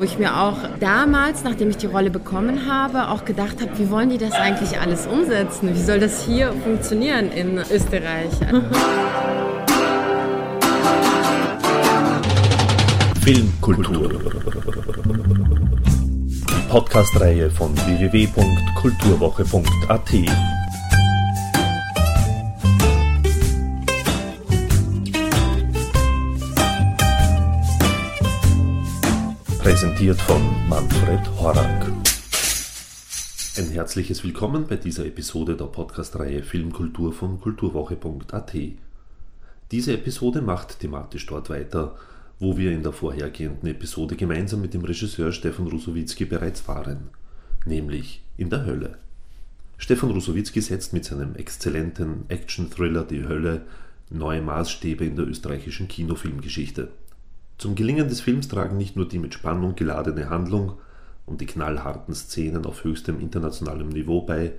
Wo ich mir auch damals, nachdem ich die Rolle bekommen habe, auch gedacht habe, wie wollen die das eigentlich alles umsetzen? Wie soll das hier funktionieren in Österreich? Filmkultur. Die Podcast-Reihe von www.kulturwoche.at. Präsentiert von Manfred Horak. Ein herzliches Willkommen bei dieser Episode der Podcast-Reihe Filmkultur von kulturwoche.at. Diese Episode macht thematisch dort weiter, wo wir in der vorhergehenden Episode gemeinsam mit dem Regisseur Stefan Rusowitzki bereits waren, nämlich in der Hölle. Stefan Rusowitzki setzt mit seinem exzellenten Action-Thriller Die Hölle neue Maßstäbe in der österreichischen Kinofilmgeschichte. Zum Gelingen des Films tragen nicht nur die mit Spannung geladene Handlung und die knallharten Szenen auf höchstem internationalem Niveau bei,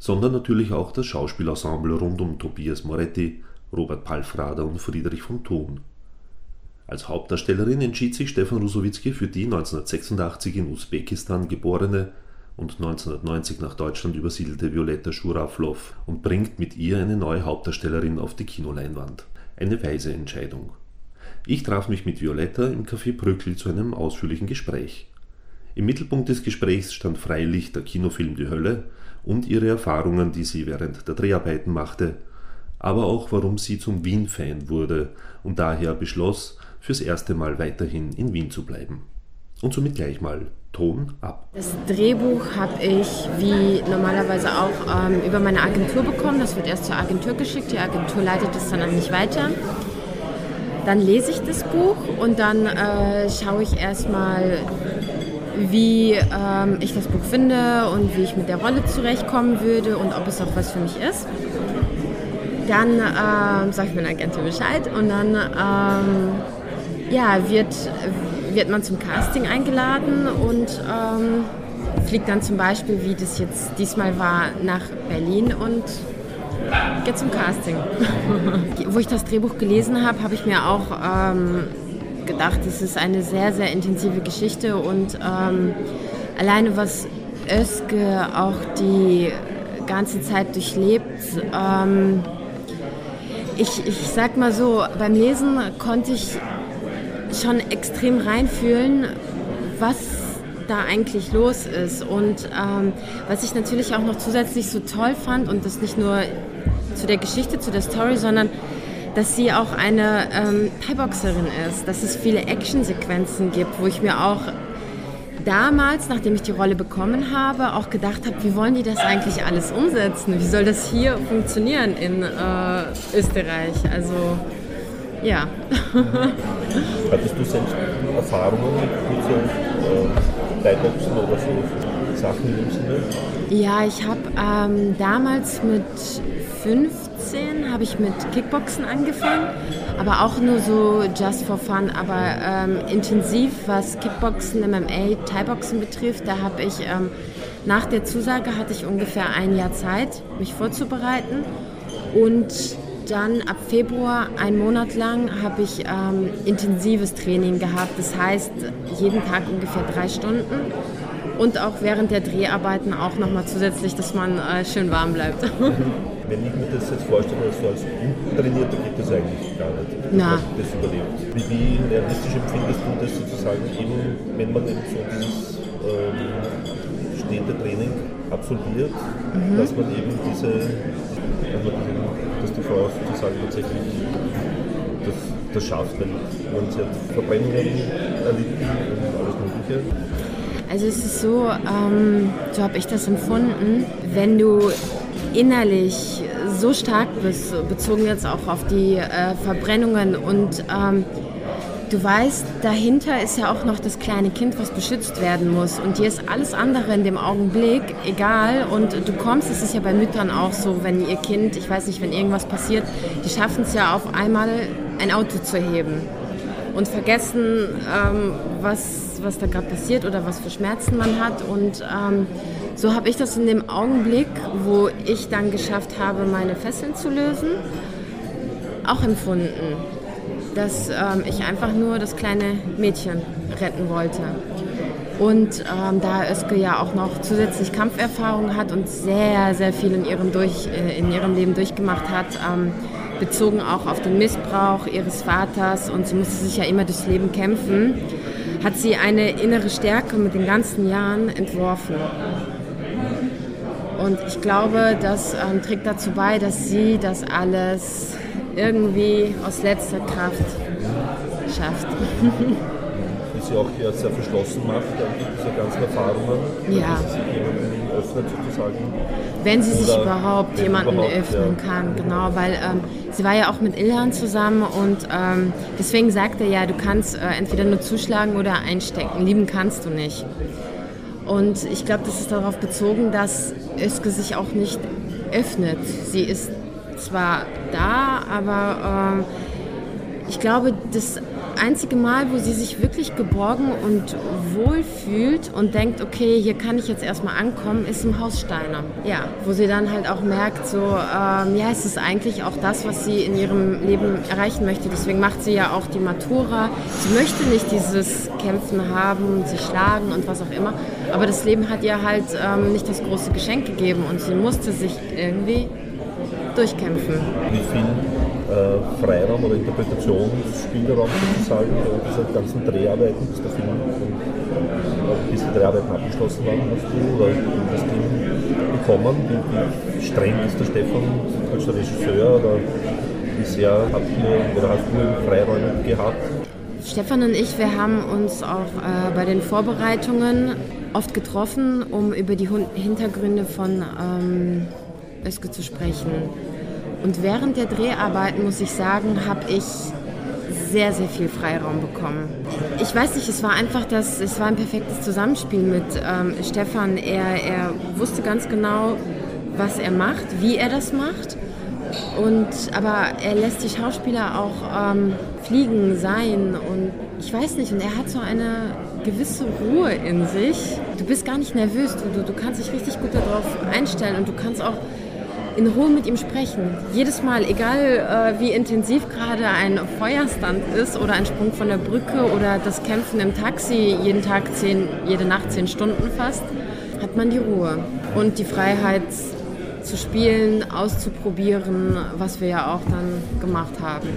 sondern natürlich auch das Schauspielensemble rund um Tobias Moretti, Robert Palfrader und Friedrich von Thun. Als Hauptdarstellerin entschied sich Stefan Rusowitzki für die 1986 in Usbekistan geborene und 1990 nach Deutschland übersiedelte Violetta Schuraflov und bringt mit ihr eine neue Hauptdarstellerin auf die Kinoleinwand. Eine weise Entscheidung. Ich traf mich mit Violetta im Café Brückli zu einem ausführlichen Gespräch. Im Mittelpunkt des Gesprächs stand freilich der Kinofilm Die Hölle und ihre Erfahrungen, die sie während der Dreharbeiten machte, aber auch warum sie zum Wien-Fan wurde und daher beschloss, fürs erste Mal weiterhin in Wien zu bleiben. Und somit gleich mal Ton ab. Das Drehbuch habe ich wie normalerweise auch ähm, über meine Agentur bekommen. Das wird erst zur Agentur geschickt. Die Agentur leitet es dann an mich weiter. Dann lese ich das Buch und dann äh, schaue ich erstmal, wie ähm, ich das Buch finde und wie ich mit der Rolle zurechtkommen würde und ob es auch was für mich ist. Dann ähm, sage ich meiner Agentin Bescheid und dann ähm, ja, wird, wird man zum Casting eingeladen und ähm, fliegt dann zum Beispiel, wie das jetzt diesmal war, nach Berlin und geht zum Casting. Wo ich das Drehbuch gelesen habe, habe ich mir auch ähm, gedacht, es ist eine sehr, sehr intensive Geschichte und ähm, alleine was Özge auch die ganze Zeit durchlebt, ähm, ich, ich sag mal so, beim Lesen konnte ich schon extrem reinfühlen, was da eigentlich los ist. Und ähm, was ich natürlich auch noch zusätzlich so toll fand, und das nicht nur zu der Geschichte, zu der Story, sondern dass sie auch eine ähm, Thai-Boxerin ist, dass es viele Actionsequenzen gibt, wo ich mir auch damals, nachdem ich die Rolle bekommen habe, auch gedacht habe, wie wollen die das eigentlich alles umsetzen? Wie soll das hier funktionieren in äh, Österreich? Also ja. Hattest du selbst Erfahrungen mit so äh, Thai-Boxen oder so Sachen in dem Sinne? Ja, ich habe ähm, damals mit 15 habe ich mit Kickboxen angefangen, aber auch nur so just for fun, aber ähm, intensiv, was Kickboxen, MMA, Thai-Boxen betrifft, da habe ich ähm, nach der Zusage hatte ich ungefähr ein Jahr Zeit, mich vorzubereiten und dann ab Februar, einen Monat lang, habe ich ähm, intensives Training gehabt. Das heißt, jeden Tag ungefähr drei Stunden und auch während der Dreharbeiten auch nochmal zusätzlich, dass man äh, schön warm bleibt. Wenn ich mir das jetzt vorstelle, so als Untrainierter geht das eigentlich gar nicht, Na. das überlebt. Wie, wie realistisch empfindest du das sozusagen, eben, wenn man eben so dieses ähm, stehende Training absolviert, mhm. dass man eben diese, dass die Frau sozusagen tatsächlich das, das schafft, weil man sie hat Verbrennungen erlitten und alles Mögliche. Also es ist so, ähm, so habe ich das empfunden, wenn du innerlich so stark bist, bezogen jetzt auch auf die äh, Verbrennungen. Und ähm, du weißt, dahinter ist ja auch noch das kleine Kind, was beschützt werden muss. Und dir ist alles andere in dem Augenblick egal. Und du kommst, es ist ja bei Müttern auch so, wenn ihr Kind, ich weiß nicht, wenn irgendwas passiert, die schaffen es ja auf einmal ein Auto zu heben. Und vergessen, ähm, was, was da gerade passiert oder was für Schmerzen man hat. Und ähm, so habe ich das in dem Augenblick, wo ich dann geschafft habe, meine Fesseln zu lösen, auch empfunden, dass ähm, ich einfach nur das kleine Mädchen retten wollte. Und ähm, da Özge ja auch noch zusätzlich Kampferfahrung hat und sehr, sehr viel in ihrem, durch, äh, in ihrem Leben durchgemacht hat, ähm, bezogen auch auf den Missbrauch ihres Vaters und sie musste sich ja immer durchs Leben kämpfen, hat sie eine innere Stärke mit den ganzen Jahren entworfen. Und ich glaube, das ähm, trägt dazu bei, dass sie das alles irgendwie aus letzter Kraft schafft. Die sie auch ja sehr verschlossen macht, diese ganzen Erfahrungen, ja. dass sie sich öffnet sozusagen. Wenn sie sich überhaupt jemanden überhaupt, öffnen ja. kann, genau, weil ähm, sie war ja auch mit Ilhan zusammen und ähm, deswegen sagt er ja, du kannst äh, entweder nur zuschlagen oder einstecken, lieben kannst du nicht. Und ich glaube, das ist darauf bezogen, dass Özge sich auch nicht öffnet. Sie ist zwar da, aber äh, ich glaube, das einzige Mal, wo sie sich wirklich geborgen und wohl fühlt und denkt, okay, hier kann ich jetzt erstmal ankommen, ist im Haus Steiner. Ja, wo sie dann halt auch merkt, so, ähm, ja, es ist eigentlich auch das, was sie in ihrem Leben erreichen möchte. Deswegen macht sie ja auch die Matura. Sie möchte nicht dieses Kämpfen haben, sich schlagen und was auch immer. Aber das Leben hat ihr halt ähm, nicht das große Geschenk gegeben und sie musste sich irgendwie durchkämpfen. Wie viel äh, Freiraum oder Interpretationsspielraum sozusagen äh, dieser ganzen Dreharbeiten, bis der Film äh, bis die Dreharbeiten abgeschlossen waren, hast du oder das Team bekommen? Wie, wie streng ist der Stefan als Regisseur oder wie sehr habt ihr oder hast du Freiräume gehabt? Stefan und ich, wir haben uns auch äh, bei den Vorbereitungen oft getroffen, um über die Hintergründe von ähm, Öske zu sprechen. Und während der Dreharbeiten, muss ich sagen, habe ich sehr, sehr viel Freiraum bekommen. Ich weiß nicht, es war einfach das, es war ein perfektes Zusammenspiel mit ähm, Stefan. Er, er wusste ganz genau, was er macht, wie er das macht. Und, aber er lässt die Schauspieler auch ähm, fliegen, sein und ich weiß nicht, und er hat so eine gewisse Ruhe in sich. Du bist gar nicht nervös, du, du, kannst dich richtig gut darauf einstellen und du kannst auch in Ruhe mit ihm sprechen. Jedes Mal, egal äh, wie intensiv gerade ein Feuerstand ist oder ein Sprung von der Brücke oder das Kämpfen im Taxi jeden Tag zehn, jede Nacht zehn Stunden fast, hat man die Ruhe und die Freiheit zu spielen, auszuprobieren, was wir ja auch dann gemacht haben.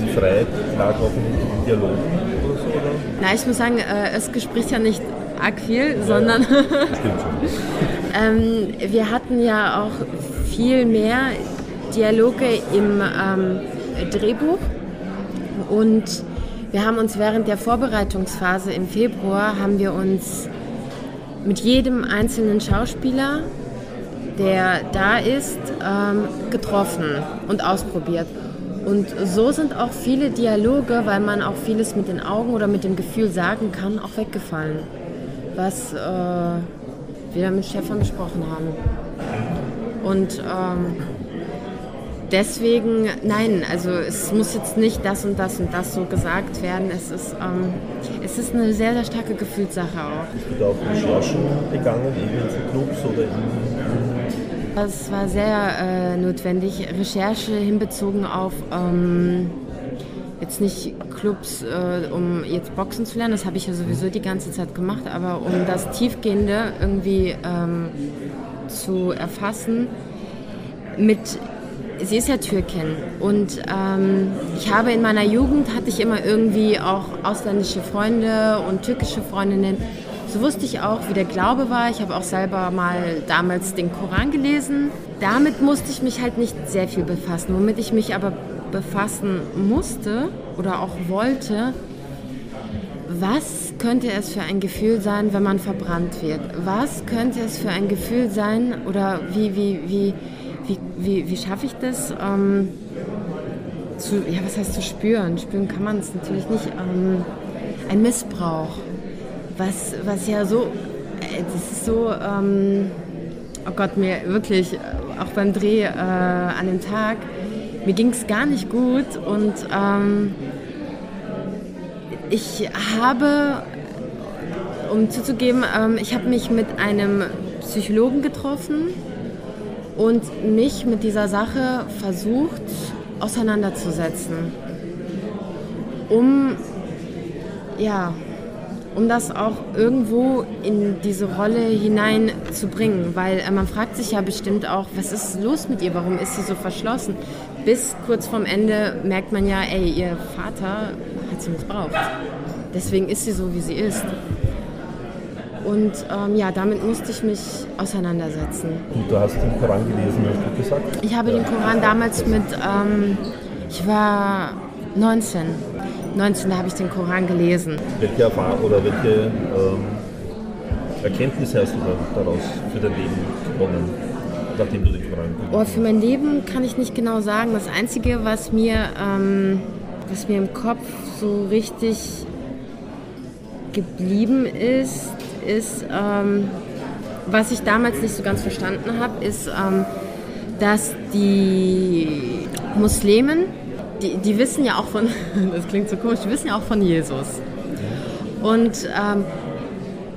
Die Freiheit lag auch in Dialogen oder so? Oder? Na, ich muss sagen, äh, es spricht ja nicht arg viel, sondern ähm, wir hatten ja auch viel mehr Dialoge im ähm, Drehbuch und wir haben uns während der Vorbereitungsphase im Februar haben wir uns mit jedem einzelnen Schauspieler, der da ist, ähm, getroffen und ausprobiert. Und so sind auch viele Dialoge, weil man auch vieles mit den Augen oder mit dem Gefühl sagen kann, auch weggefallen, was äh, wir mit Stefan besprochen haben. Und ähm, deswegen, nein, also es muss jetzt nicht das und das und das so gesagt werden. Es ist, ähm, es ist eine sehr, sehr starke Gefühlssache auch. Du da auch Recherchen begangen, irgendwelche Clubs oder in Das war sehr äh, notwendig. Recherche hinbezogen auf ähm, jetzt nicht Clubs, äh, um jetzt Boxen zu lernen, das habe ich ja sowieso die ganze Zeit gemacht, aber um das Tiefgehende irgendwie ähm, zu erfassen mit sie ist ja Türkin und ähm, ich habe in meiner Jugend hatte ich immer irgendwie auch ausländische Freunde und türkische Freundinnen. So wusste ich auch, wie der Glaube war. Ich habe auch selber mal damals den Koran gelesen. Damit musste ich mich halt nicht sehr viel befassen. Womit ich mich aber befassen musste oder auch wollte, was könnte es für ein Gefühl sein, wenn man verbrannt wird? Was könnte es für ein Gefühl sein oder wie, wie, wie, wie, wie, wie schaffe ich das? Ähm, zu, ja, was heißt zu spüren? Spüren kann man es natürlich nicht. Ähm, ein Missbrauch, was, was ja so, äh, das ist so, ähm, oh Gott, mir wirklich, äh, auch beim Dreh äh, an dem Tag, mir ging es gar nicht gut und ähm, ich habe, um zuzugeben, ähm, ich habe mich mit einem Psychologen getroffen und mich mit dieser Sache versucht auseinanderzusetzen, um ja, um das auch irgendwo in diese Rolle hineinzubringen, weil äh, man fragt sich ja bestimmt auch, was ist los mit ihr, warum ist sie so verschlossen? Bis kurz vorm Ende merkt man ja, ey, ihr Vater hat sie missbraucht. Deswegen ist sie so, wie sie ist. Und ähm, ja, damit musste ich mich auseinandersetzen. Und du hast den Koran gelesen, hast du gesagt? Ich habe den Koran damals mit, ähm, ich war 19. 19, da habe ich den Koran gelesen. Welche Erfahrung oder welche ähm, Erkenntnisse hast du daraus für dein Leben gewonnen, nachdem du den Koran gelesen hast? Oh, für mein Leben kann ich nicht genau sagen. Das Einzige, was mir, ähm, was mir im Kopf so richtig geblieben ist, ist, ähm, was ich damals nicht so ganz verstanden habe, ist, ähm, dass die Muslimen, die, die wissen ja auch von, das klingt so komisch, die wissen ja auch von Jesus. Und ähm,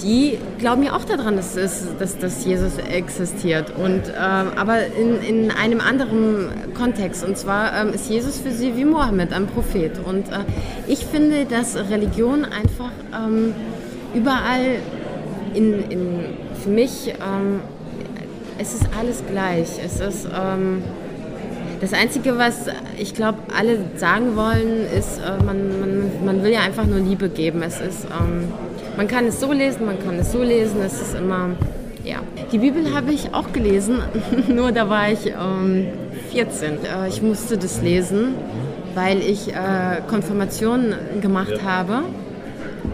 die glauben ja auch daran, dass, dass, dass Jesus existiert. Und, ähm, aber in, in einem anderen Kontext. Und zwar ähm, ist Jesus für sie wie Mohammed, ein Prophet. Und äh, ich finde, dass Religion einfach ähm, überall in, in, für mich, ähm, es ist alles gleich. Es ist ähm, das Einzige, was ich glaube, alle sagen wollen, ist, äh, man, man, man will ja einfach nur Liebe geben. Es ist, ähm, man kann es so lesen, man kann es so lesen. Es ist immer, ja. Die Bibel habe ich auch gelesen, nur da war ich 14. Äh, ich musste das lesen, weil ich äh, Konfirmation gemacht ja. habe.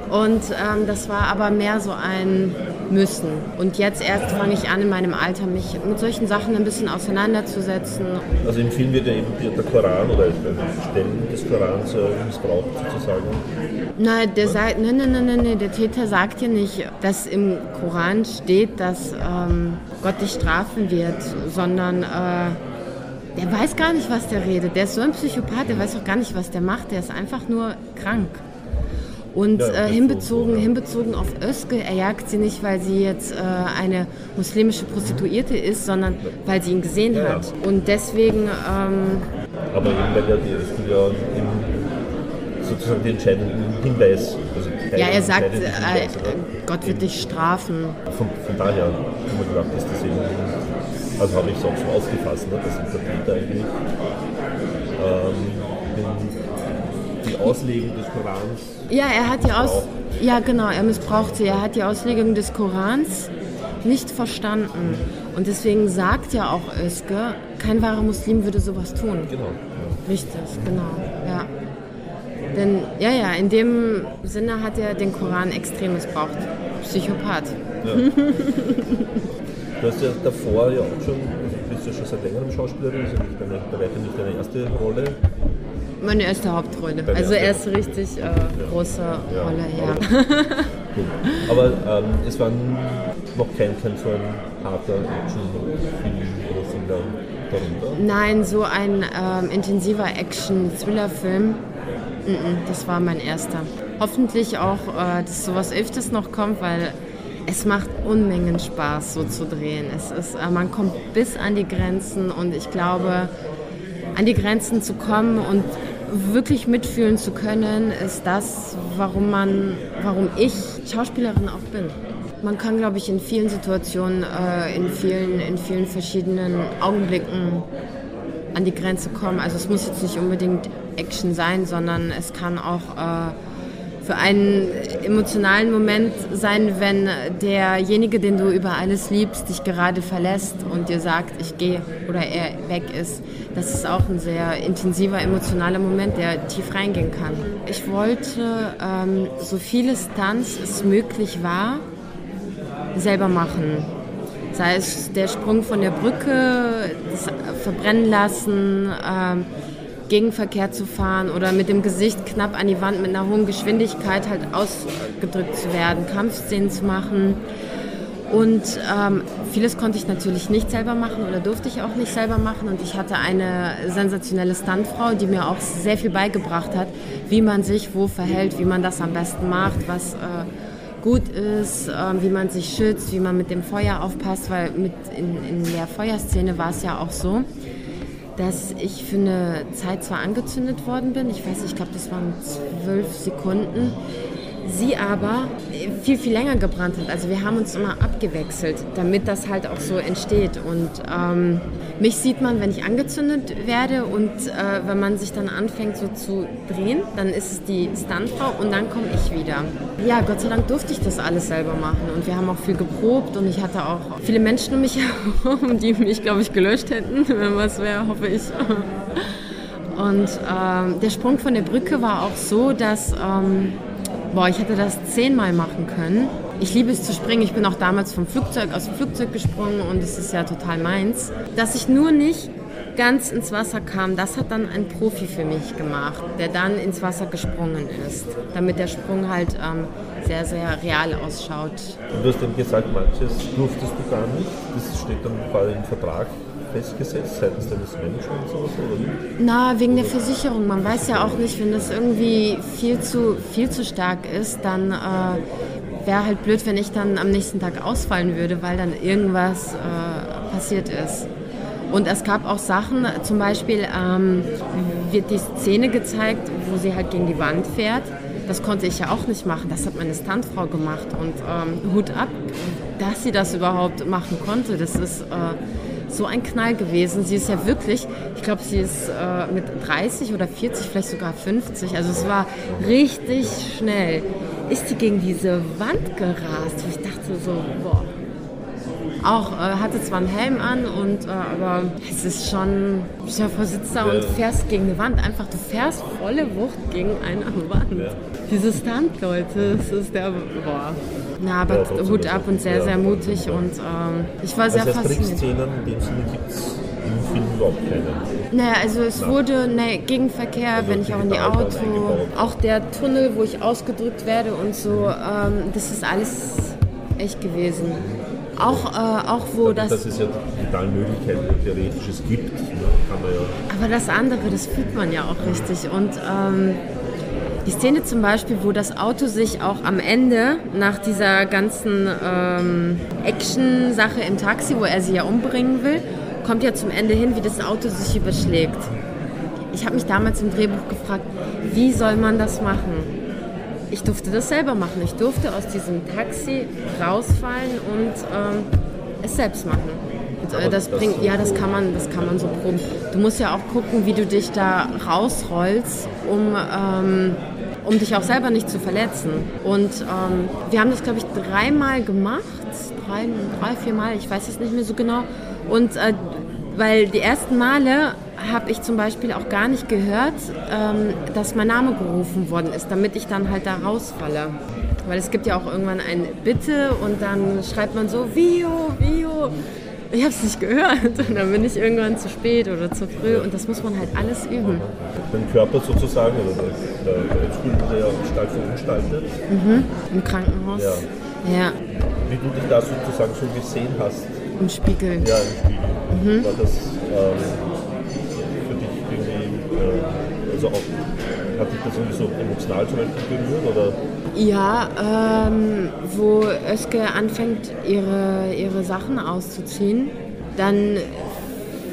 Und ähm, das war aber mehr so ein Müssen. Und jetzt erst fange ich an, in meinem Alter mich mit solchen Sachen ein bisschen auseinanderzusetzen. Also im Film wird ja eben der Koran oder Stellen des Korans äh, missbraucht sozusagen. Nein, der sagt, nein, nein, nein, nein, der Täter sagt ja nicht, dass im Koran steht, dass ähm, Gott dich strafen wird, sondern äh, der weiß gar nicht, was der redet. Der ist so ein Psychopath, der weiß auch gar nicht, was der macht. Der ist einfach nur krank. Und ja, äh, hinbezogen, so, hinbezogen auf Özge, er jagt sie nicht, weil sie jetzt äh, eine muslimische Prostituierte ist, sondern weil sie ihn gesehen ja, hat. Und deswegen. Ähm, Aber eben, weil ja die Özge ja sozusagen den entscheidenden Hinweis. Also ja, er sagt, äh, Gott wird dich strafen. Von, von daher haben wir gedacht, ist das eben. Also habe ich es auch so aufgefasst, ne, dass der Peter eigentlich. Ähm, die Auslegung des Korans. Ja, er hat die Aus ja genau, er missbraucht sie. Er hat die Auslegung des Korans nicht verstanden. Und deswegen sagt ja auch Özge, kein wahrer Muslim würde sowas tun. Genau. Ja. Richtig, genau, ja. Denn, ja, ja, in dem Sinne hat er den Koran extrem missbraucht. Psychopath. Ja. du hast ja davor ja auch schon, du bist ja schon seit längerem Schauspielerin, das ist ja nicht deine, bei weitem nicht deine erste Rolle. Meine erste Hauptrolle. Deine also erste richtig äh, große ja. Rolle, ja. Aber, Aber ähm, es war noch kein, kein so ein harter Actionfilm oder Film darunter? Nein, so ein ähm, intensiver Action-Thriller-Film. Das war mein erster. Hoffentlich auch, äh, dass sowas öfters noch kommt, weil es macht Unmengen Spaß, so zu drehen. Es ist, äh, man kommt bis an die Grenzen und ich glaube, an die Grenzen zu kommen und wirklich mitfühlen zu können, ist das, warum man, warum ich Schauspielerin auch bin. Man kann, glaube ich, in vielen Situationen, äh, in, vielen, in vielen verschiedenen Augenblicken an die Grenze kommen. Also es muss jetzt nicht unbedingt Action sein, sondern es kann auch äh, für einen emotionalen Moment sein, wenn derjenige, den du über alles liebst, dich gerade verlässt und dir sagt, ich gehe oder er weg ist. Das ist auch ein sehr intensiver, emotionaler Moment, der tief reingehen kann. Ich wollte ähm, so viele Stunts es möglich war, selber machen. Sei es der Sprung von der Brücke, das Verbrennen lassen, ähm, Gegenverkehr zu fahren oder mit dem Gesicht knapp an die Wand mit einer hohen Geschwindigkeit halt ausgedrückt zu werden, Kampfszenen zu machen. Und ähm, vieles konnte ich natürlich nicht selber machen oder durfte ich auch nicht selber machen. Und ich hatte eine sensationelle Stuntfrau, die mir auch sehr viel beigebracht hat, wie man sich wo verhält, wie man das am besten macht, was äh, gut ist, äh, wie man sich schützt, wie man mit dem Feuer aufpasst, weil mit in, in der Feuerszene war es ja auch so, dass ich für eine Zeit zwar angezündet worden bin, ich weiß, ich glaube, das waren zwölf Sekunden, sie aber viel, viel länger gebrannt hat. Also wir haben uns immer abgewechselt, damit das halt auch so entsteht. Und ähm, mich sieht man, wenn ich angezündet werde und äh, wenn man sich dann anfängt so zu drehen, dann ist es die Stuntfrau und dann komme ich wieder. Ja, Gott sei Dank durfte ich das alles selber machen und wir haben auch viel geprobt und ich hatte auch viele Menschen um mich herum, die mich, glaube ich, gelöscht hätten, wenn was wäre, hoffe ich. Und ähm, der Sprung von der Brücke war auch so, dass ähm, boah, ich hätte das zehnmal machen können. Ich liebe es zu springen. Ich bin auch damals vom Flugzeug aus dem Flugzeug gesprungen und es ist ja total meins. Dass ich nur nicht ganz ins Wasser kam, das hat dann ein Profi für mich gemacht, der dann ins Wasser gesprungen ist, damit der Sprung halt ähm, sehr, sehr real ausschaut. Du hast dann gesagt, manches durftest du gar nicht. Das steht dann bei im Vertrag festgesetzt seitens deines Managements oder so? Na, wegen der Versicherung. Man weiß ja auch nicht, wenn das irgendwie viel zu, viel zu stark ist, dann äh, wäre halt blöd, wenn ich dann am nächsten Tag ausfallen würde, weil dann irgendwas äh, passiert ist. Und es gab auch Sachen, zum Beispiel ähm, wird die Szene gezeigt, wo sie halt gegen die Wand fährt. Das konnte ich ja auch nicht machen. Das hat meine Standfrau gemacht. Und ähm, Hut ab, dass sie das überhaupt machen konnte. Das ist äh, so ein Knall gewesen. Sie ist ja wirklich, ich glaube, sie ist äh, mit 30 oder 40, vielleicht sogar 50. Also es war richtig schnell. Ist sie gegen diese Wand gerast? Ich dachte so, boah. Auch äh, hatte zwar einen Helm an, und, äh, aber es ist schon, dir vor, sitzt da und fährst gegen eine Wand. Einfach, du fährst volle Wucht gegen eine Wand. Ja. Diese Stunt-Leute, das ist der, boah. Na, aber ja, Hut ab und sehr, sehr mutig und ähm, ich war sehr also fasziniert. Szenen in dem Sinne gibt es im Film überhaupt keine? Naja, also es ja. wurde ne, Gegenverkehr, also wenn ich auch in die Auto, auch der Tunnel, wo ich ausgedrückt werde und so, ähm, das ist alles echt gewesen. Auch, äh, auch wo das. Das ist ja total Möglichkeiten, theoretisch es gibt. Ne? Kann man ja. Aber das andere, das fühlt man ja auch richtig. Und ähm, die Szene zum Beispiel, wo das Auto sich auch am Ende nach dieser ganzen ähm, Action-Sache im Taxi, wo er sie ja umbringen will, kommt ja zum Ende hin, wie das Auto sich überschlägt. Ich habe mich damals im Drehbuch gefragt, wie soll man das machen? Ich durfte das selber machen. Ich durfte aus diesem Taxi rausfallen und ähm, es selbst machen. Und, äh, das bringt, ja, das kann man, das kann man so proben. Du musst ja auch gucken, wie du dich da rausrollst, um ähm, um dich auch selber nicht zu verletzen. Und ähm, wir haben das, glaube ich, dreimal gemacht, drei, drei, vier Mal, ich weiß es nicht mehr so genau. Und äh, weil die ersten Male habe ich zum Beispiel auch gar nicht gehört, ähm, dass mein Name gerufen worden ist, damit ich dann halt da rausfalle. Weil es gibt ja auch irgendwann ein Bitte und dann schreibt man so, Vio, Vio ich habe es nicht gehört. Und dann bin ich irgendwann zu spät oder zu früh und das muss man halt alles üben. Den Körper sozusagen, oder der, der, der Stuhl wurde ja stark verunstaltet. Mhm. Im Krankenhaus. Ja. ja. Wie du dich da sozusagen so gesehen hast. Im Spiegel. Ja, im Spiegel. Mhm. War das ähm, für dich irgendwie, äh, also auch, hat dich das irgendwie so emotional zum Beispiel berührt? Oder? Ja, ähm, wo Özge anfängt, ihre, ihre Sachen auszuziehen, dann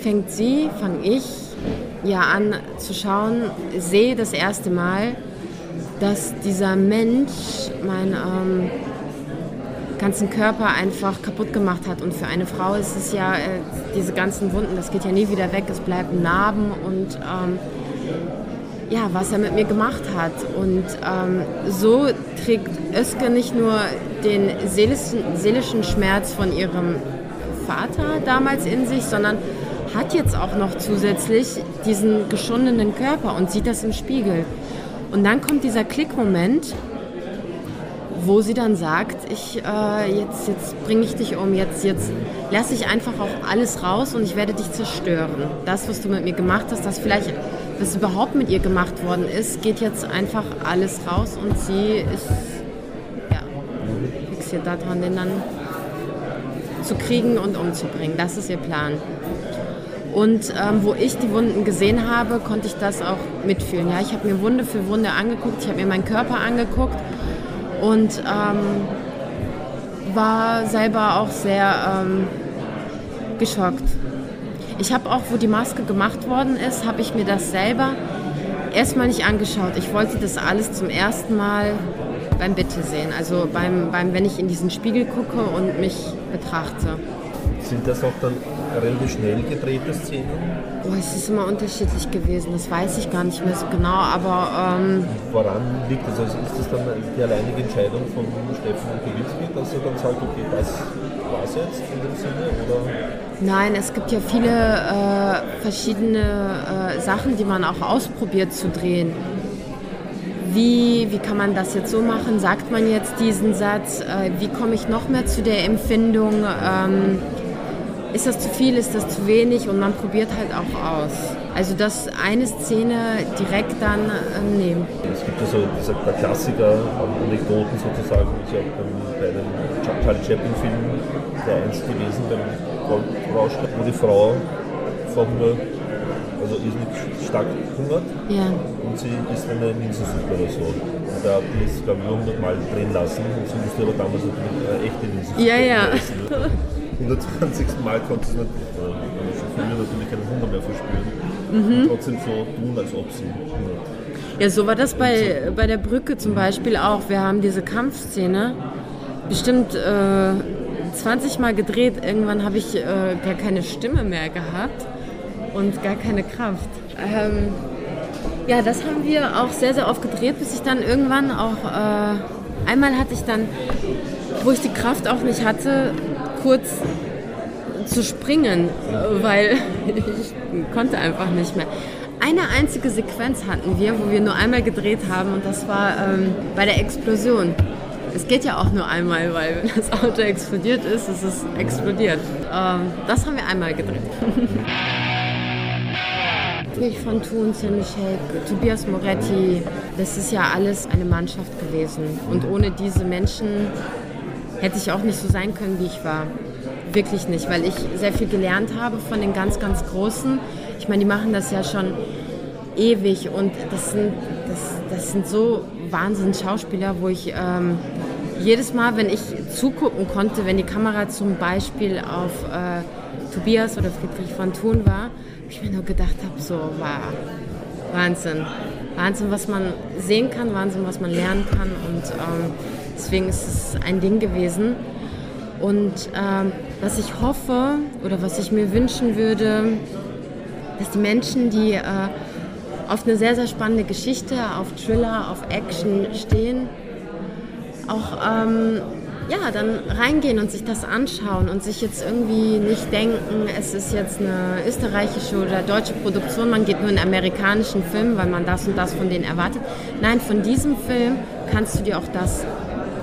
fängt sie, fange ich ja an zu schauen, sehe das erste Mal, dass dieser Mensch meinen ähm, ganzen Körper einfach kaputt gemacht hat. Und für eine Frau ist es ja, äh, diese ganzen Wunden, das geht ja nie wieder weg, es bleiben Narben und ähm, ja, was er mit mir gemacht hat. Und ähm, so trägt Özge nicht nur den seelischen, seelischen Schmerz von ihrem Vater damals in sich, sondern hat jetzt auch noch zusätzlich diesen geschundenen Körper und sieht das im Spiegel. Und dann kommt dieser Klickmoment, wo sie dann sagt, ich, äh, jetzt, jetzt bringe ich dich um, jetzt, jetzt lasse ich einfach auch alles raus und ich werde dich zerstören. Das, was du mit mir gemacht hast, das vielleicht was überhaupt mit ihr gemacht worden ist, geht jetzt einfach alles raus und sie ist ja, fixiert daran, den dann zu kriegen und umzubringen. Das ist ihr Plan. Und ähm, wo ich die Wunden gesehen habe, konnte ich das auch mitfühlen. Ja, ich habe mir Wunde für Wunde angeguckt, ich habe mir meinen Körper angeguckt und ähm, war selber auch sehr ähm, geschockt. Ich habe auch, wo die Maske gemacht worden ist, habe ich mir das selber erstmal nicht angeschaut. Ich wollte das alles zum ersten Mal beim Bitte-Sehen. Also beim, beim, wenn ich in diesen Spiegel gucke und mich betrachte. Sind das auch dann relativ schnell gedrehte Szenen? Oh, es ist immer unterschiedlich gewesen, das weiß ich gar nicht mehr so genau, aber... Ähm, Woran liegt das? Also ist das dann die alleinige Entscheidung von Steffen Kowinski, dass er dann sagt, okay, das war es jetzt in dem Sinne? Oder? Nein, es gibt ja viele äh, verschiedene äh, Sachen, die man auch ausprobiert zu drehen. Wie, wie kann man das jetzt so machen? Sagt man jetzt diesen Satz? Äh, wie komme ich noch mehr zu der Empfindung? Ähm, ist das zu viel, ist das zu wenig und man probiert halt auch aus. Also dass eine Szene direkt dann ähm, nehmen. Es gibt ja so dieser Klassiker, Anekdoten sozusagen, ich habe bei dem Charlie Chaplin-Film der einst gewesen beim Goldrausch, wo die Frau vor Hunger, also irrsinnig stark hungert ja. und sie isst eine Linsensuppe oder so. Und da hat die es, glaube ich, 100 Mal drehen lassen und sie musste aber damals natürlich eine echte Linsensuppe ja, ja. essen. 120. Mal konnte sie natürlich, äh, natürlich keinen Hunger mehr verspüren. Mhm. Trotzdem so tun, als ob sie. Ja, so war das bei, bei der Brücke zum Beispiel auch. Wir haben diese Kampfszene bestimmt äh, 20 Mal gedreht. Irgendwann habe ich äh, gar keine Stimme mehr gehabt und gar keine Kraft. Ähm, ja, das haben wir auch sehr, sehr oft gedreht, bis ich dann irgendwann auch, äh, einmal hatte ich dann, wo ich die Kraft auch nicht hatte, kurz zu springen, weil ich konnte einfach nicht mehr. Eine einzige Sequenz hatten wir, wo wir nur einmal gedreht haben und das war ähm, bei der Explosion. Es geht ja auch nur einmal, weil wenn das Auto explodiert ist, ist es explodiert. Ähm, das haben wir einmal gedreht. Natürlich von Thun, Michel, Tobias Moretti, das ist ja alles eine Mannschaft gewesen. Und ohne diese Menschen hätte ich auch nicht so sein können, wie ich war. Wirklich nicht, weil ich sehr viel gelernt habe von den ganz, ganz Großen. Ich meine, die machen das ja schon ewig und das sind, das, das sind so Wahnsinn-Schauspieler, wo ich ähm, jedes Mal, wenn ich zugucken konnte, wenn die Kamera zum Beispiel auf äh, Tobias oder Friedrich von Thun war, ich mir nur gedacht habe, so, wow, Wahnsinn. Wahnsinn, was man sehen kann, Wahnsinn, was man lernen kann und ähm, Deswegen ist es ein Ding gewesen. Und ähm, was ich hoffe oder was ich mir wünschen würde, dass die Menschen, die äh, auf eine sehr, sehr spannende Geschichte, auf Thriller, auf Action stehen, auch ähm, ja, dann reingehen und sich das anschauen und sich jetzt irgendwie nicht denken, es ist jetzt eine österreichische oder deutsche Produktion, man geht nur in amerikanischen Film, weil man das und das von denen erwartet. Nein, von diesem Film kannst du dir auch das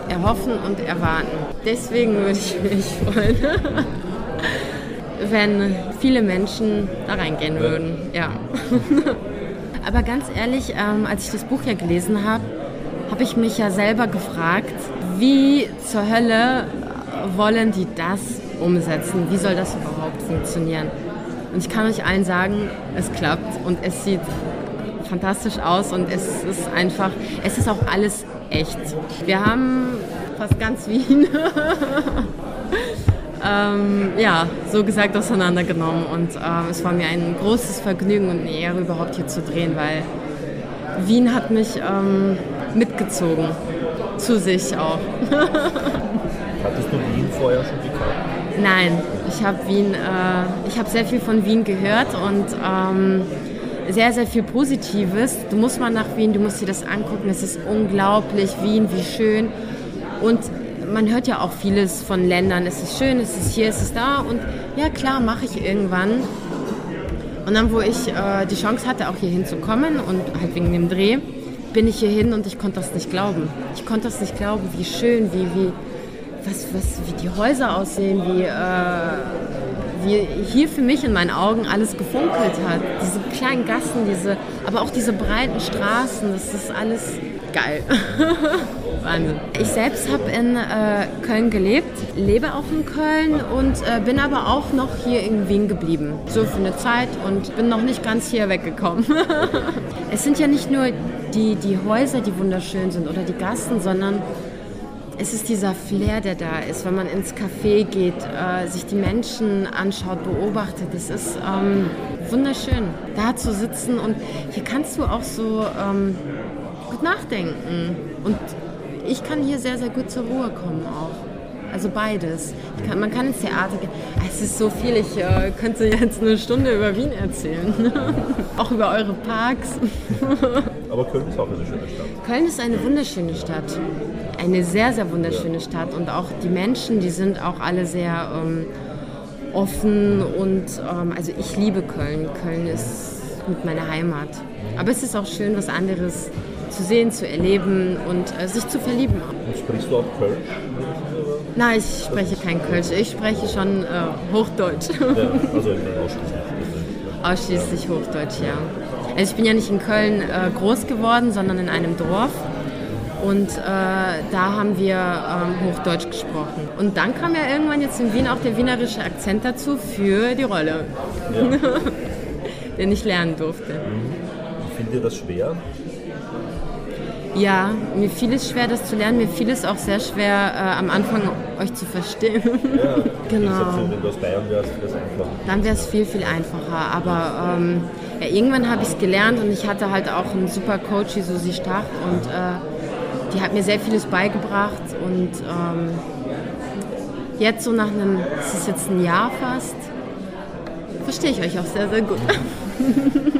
erhoffen und erwarten. Deswegen würde ich mich freuen, wenn viele Menschen da reingehen würden. Ja. Aber ganz ehrlich, ähm, als ich das Buch ja gelesen habe, habe ich mich ja selber gefragt, wie zur Hölle wollen die das umsetzen? Wie soll das überhaupt funktionieren? Und ich kann euch allen sagen, es klappt und es sieht fantastisch aus und es ist einfach, es ist auch alles echt. Wir haben fast ganz Wien, ähm, ja, so gesagt auseinandergenommen. Und ähm, es war mir ein großes Vergnügen und eine Ehre, überhaupt hier zu drehen, weil Wien hat mich ähm, mitgezogen. Zu sich auch. Hattest du Wien vorher schon gekannt? Nein, ich habe Wien, äh, ich habe sehr viel von Wien gehört und ähm, sehr, sehr viel Positives. Du musst mal nach Wien, du musst dir das angucken. Es ist unglaublich, Wien, wie schön. Und man hört ja auch vieles von Ländern. Es ist schön, es ist hier, es ist da. Und ja, klar, mache ich irgendwann. Und dann, wo ich äh, die Chance hatte, auch hier hinzukommen und halt wegen dem Dreh, bin ich hier hin und ich konnte das nicht glauben. Ich konnte das nicht glauben, wie schön, wie, wie, was, was, wie die Häuser aussehen, wie, äh, wie hier für mich in meinen Augen alles gefunkelt hat. Diese kleinen Gassen, diese, aber auch diese breiten Straßen, das ist alles geil. Wahnsinn. Ich selbst habe in äh, Köln gelebt, lebe auch in Köln und äh, bin aber auch noch hier in Wien geblieben. So für eine Zeit und bin noch nicht ganz hier weggekommen. es sind ja nicht nur die, die Häuser, die wunderschön sind oder die Gassen, sondern es ist dieser Flair, der da ist, wenn man ins Café geht, äh, sich die Menschen anschaut, beobachtet. Es ist ähm, wunderschön, da zu sitzen und hier kannst du auch so ähm, gut nachdenken und ich kann hier sehr, sehr gut zur Ruhe kommen auch. Also beides. Kann, man kann ins Theater gehen. Es ist so viel, ich äh, könnte jetzt eine Stunde über Wien erzählen. auch über eure Parks. Aber Köln ist auch eine schöne Stadt. Köln ist eine wunderschöne Stadt. Eine sehr, sehr wunderschöne ja. Stadt. Und auch die Menschen, die sind auch alle sehr ähm, offen. Und ähm, also ich liebe Köln. Köln ist mit meiner Heimat. Aber es ist auch schön, was anderes zu sehen, zu erleben und äh, sich zu verlieben. Und sprichst du auch Kölsch? Nein, ich spreche kein Kölsch. Ich spreche schon äh, Hochdeutsch. Ja, also ausschließlich. Ausschließlich. Hochdeutsch, ja. Also ich bin ja nicht in Köln äh, groß geworden, sondern in einem Dorf. Und äh, da haben wir ähm, Hochdeutsch gesprochen. Und dann kam ja irgendwann jetzt in Wien auch der wienerische Akzent dazu für die Rolle, ja. den ich lernen durfte. Mhm. Findet ihr das schwer? Ja, mir fiel es schwer, das zu lernen. Mir fiel es auch sehr schwer, äh, am Anfang euch zu verstehen. Ja, genau. wenn du aus Bayern wärst, wäre es einfacher. Dann wäre es viel, viel einfacher. Aber ähm, ja, irgendwann habe ich es gelernt und ich hatte halt auch einen super Coach, wie Susi Stach. Und äh, die hat mir sehr vieles beigebracht. Und ähm, jetzt so nach einem, es ist jetzt ein Jahr fast, verstehe ich euch auch sehr, sehr gut.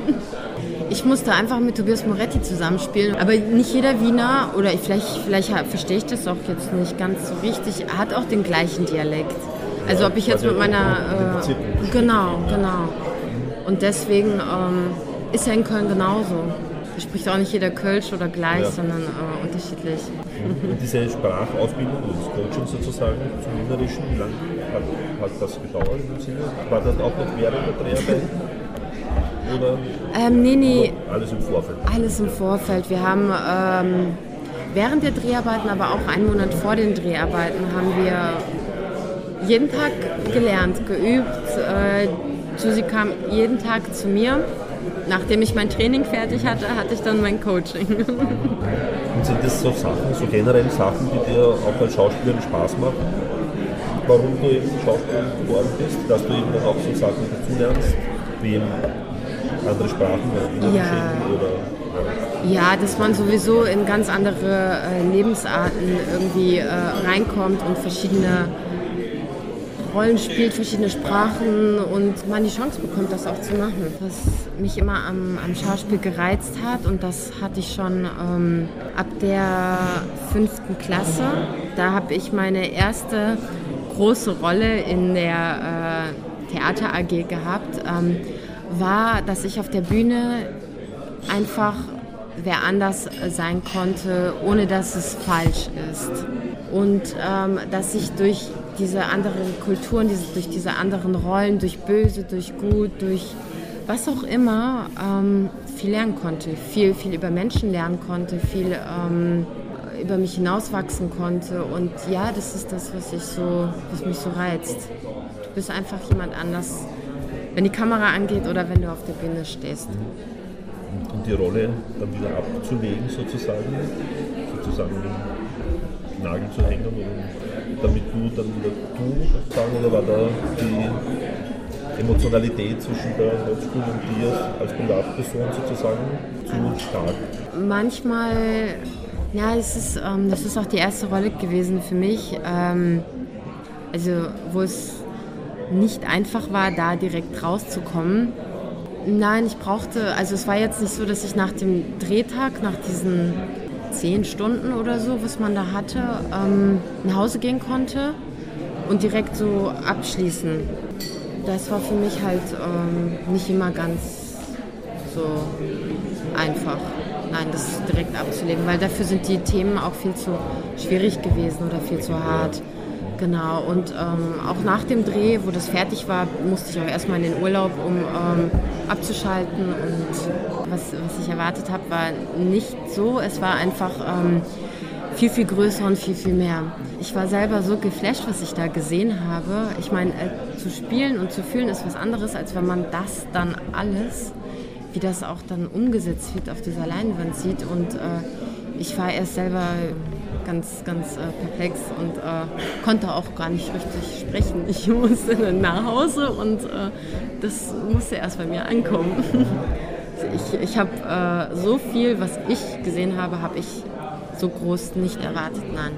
Ich musste einfach mit Tobias Moretti zusammenspielen. Aber nicht jeder Wiener, oder vielleicht, vielleicht verstehe ich das auch jetzt nicht ganz so richtig, hat auch den gleichen Dialekt. Also ob ich jetzt mit meiner... Äh, genau, genau. Und deswegen ähm, ist er in Köln genauso. Da spricht auch nicht jeder Kölsch oder gleich, ja. sondern äh, unterschiedlich. Und diese Sprachausbildung und das Coaching sozusagen zum Wienerischen, wie lange hat, hat das gedauert im Sinne? War das auch noch während der Dreharbeiten? Oder ähm, nee, nee. Alles im Vorfeld? Alles im Vorfeld. Wir haben ähm, während der Dreharbeiten, aber auch einen Monat vor den Dreharbeiten, haben wir jeden Tag gelernt, geübt. Äh, Susi kam jeden Tag zu mir. Nachdem ich mein Training fertig hatte, hatte ich dann mein Coaching. Und sind das so Sachen, so generell Sachen, die dir auch als Schauspielerin Spaß machen? Warum du eben Schauspielerin geworden bist, dass du eben auch so Sachen dazu lernst, wie eben andere Sprachen ja. oder ja, dass man sowieso in ganz andere äh, Lebensarten irgendwie äh, reinkommt und verschiedene Rollen spielt, verschiedene Sprachen und man die Chance bekommt, das auch zu machen. Was mich immer am, am Schauspiel gereizt hat und das hatte ich schon ähm, ab der fünften Klasse. Da habe ich meine erste große Rolle in der äh, Theater AG gehabt. Ähm, war, dass ich auf der Bühne einfach wer anders sein konnte, ohne dass es falsch ist. Und ähm, dass ich durch diese anderen Kulturen, diese, durch diese anderen Rollen, durch Böse, durch Gut, durch was auch immer, ähm, viel lernen konnte. Viel, viel über Menschen lernen konnte, viel ähm, über mich hinauswachsen konnte. Und ja, das ist das, was, ich so, was mich so reizt. Du bist einfach jemand anders wenn die Kamera angeht oder wenn du auf der Bühne stehst. Und die Rolle dann wieder abzulegen sozusagen, sozusagen den Nagel zu hängen, oder damit du dann wieder du sozusagen, oder war da die Emotionalität zwischen der Hauptschule und dir als Privatperson sozusagen zu stark? Manchmal, ja, es ist, ähm, das ist auch die erste Rolle gewesen für mich. Ähm, also wo es nicht einfach war, da direkt rauszukommen. Nein, ich brauchte, also es war jetzt nicht so, dass ich nach dem Drehtag, nach diesen zehn Stunden oder so, was man da hatte, ähm, nach Hause gehen konnte und direkt so abschließen. Das war für mich halt ähm, nicht immer ganz so einfach. Nein, das direkt abzulegen, weil dafür sind die Themen auch viel zu schwierig gewesen oder viel zu hart. Genau, und ähm, auch nach dem Dreh, wo das fertig war, musste ich auch erstmal in den Urlaub, um ähm, abzuschalten. Und was, was ich erwartet habe, war nicht so. Es war einfach ähm, viel, viel größer und viel, viel mehr. Ich war selber so geflasht, was ich da gesehen habe. Ich meine, äh, zu spielen und zu fühlen ist was anderes, als wenn man das dann alles, wie das auch dann umgesetzt wird, auf dieser Leinwand sieht. Und äh, ich war erst selber ganz, ganz äh, perplex und äh, konnte auch gar nicht richtig sprechen. Ich musste dann nach Hause und äh, das musste erst bei mir ankommen. ich ich habe äh, so viel, was ich gesehen habe, habe ich so groß nicht erwartet, nein.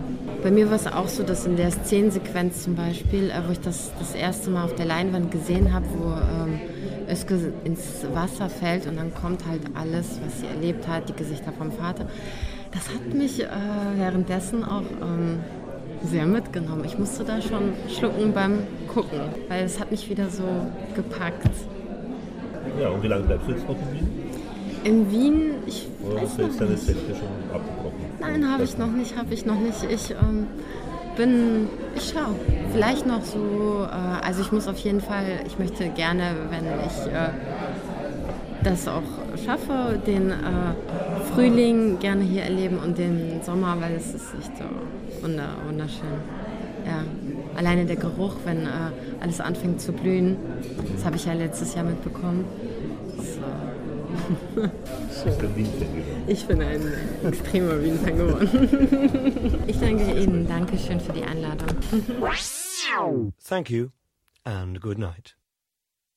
Bei mir war es auch so, dass in der Szenensequenz zum Beispiel, äh, wo ich das das erste Mal auf der Leinwand gesehen habe, wo ähm, ins Wasser fällt und dann kommt halt alles, was sie erlebt hat, die Gesichter vom Vater. Das hat mich äh, währenddessen auch ähm, sehr mitgenommen. Ich musste da schon schlucken beim Gucken, weil es hat mich wieder so gepackt. Ja, und wie lange bleibst du jetzt noch in Wien? In Wien, ich Oder weiß noch du deine nicht. Sätze schon abgebrochen? Nein, habe ich noch nicht, habe ich noch nicht. Ich ähm, bin, ich schaue. Vielleicht noch so, äh, also ich muss auf jeden Fall, ich möchte gerne, wenn ich äh, das auch schaffe, den äh, Frühling gerne hier erleben und den Sommer, weil es ist echt so wunder, wunderschön. Ja, alleine der Geruch, wenn äh, alles anfängt zu blühen, das habe ich ja letztes Jahr mitbekommen. So. Ich bin ein extremer Wien-Fan geworden. ich danke Ihnen. Dankeschön für die Einladung. Thank you and good night.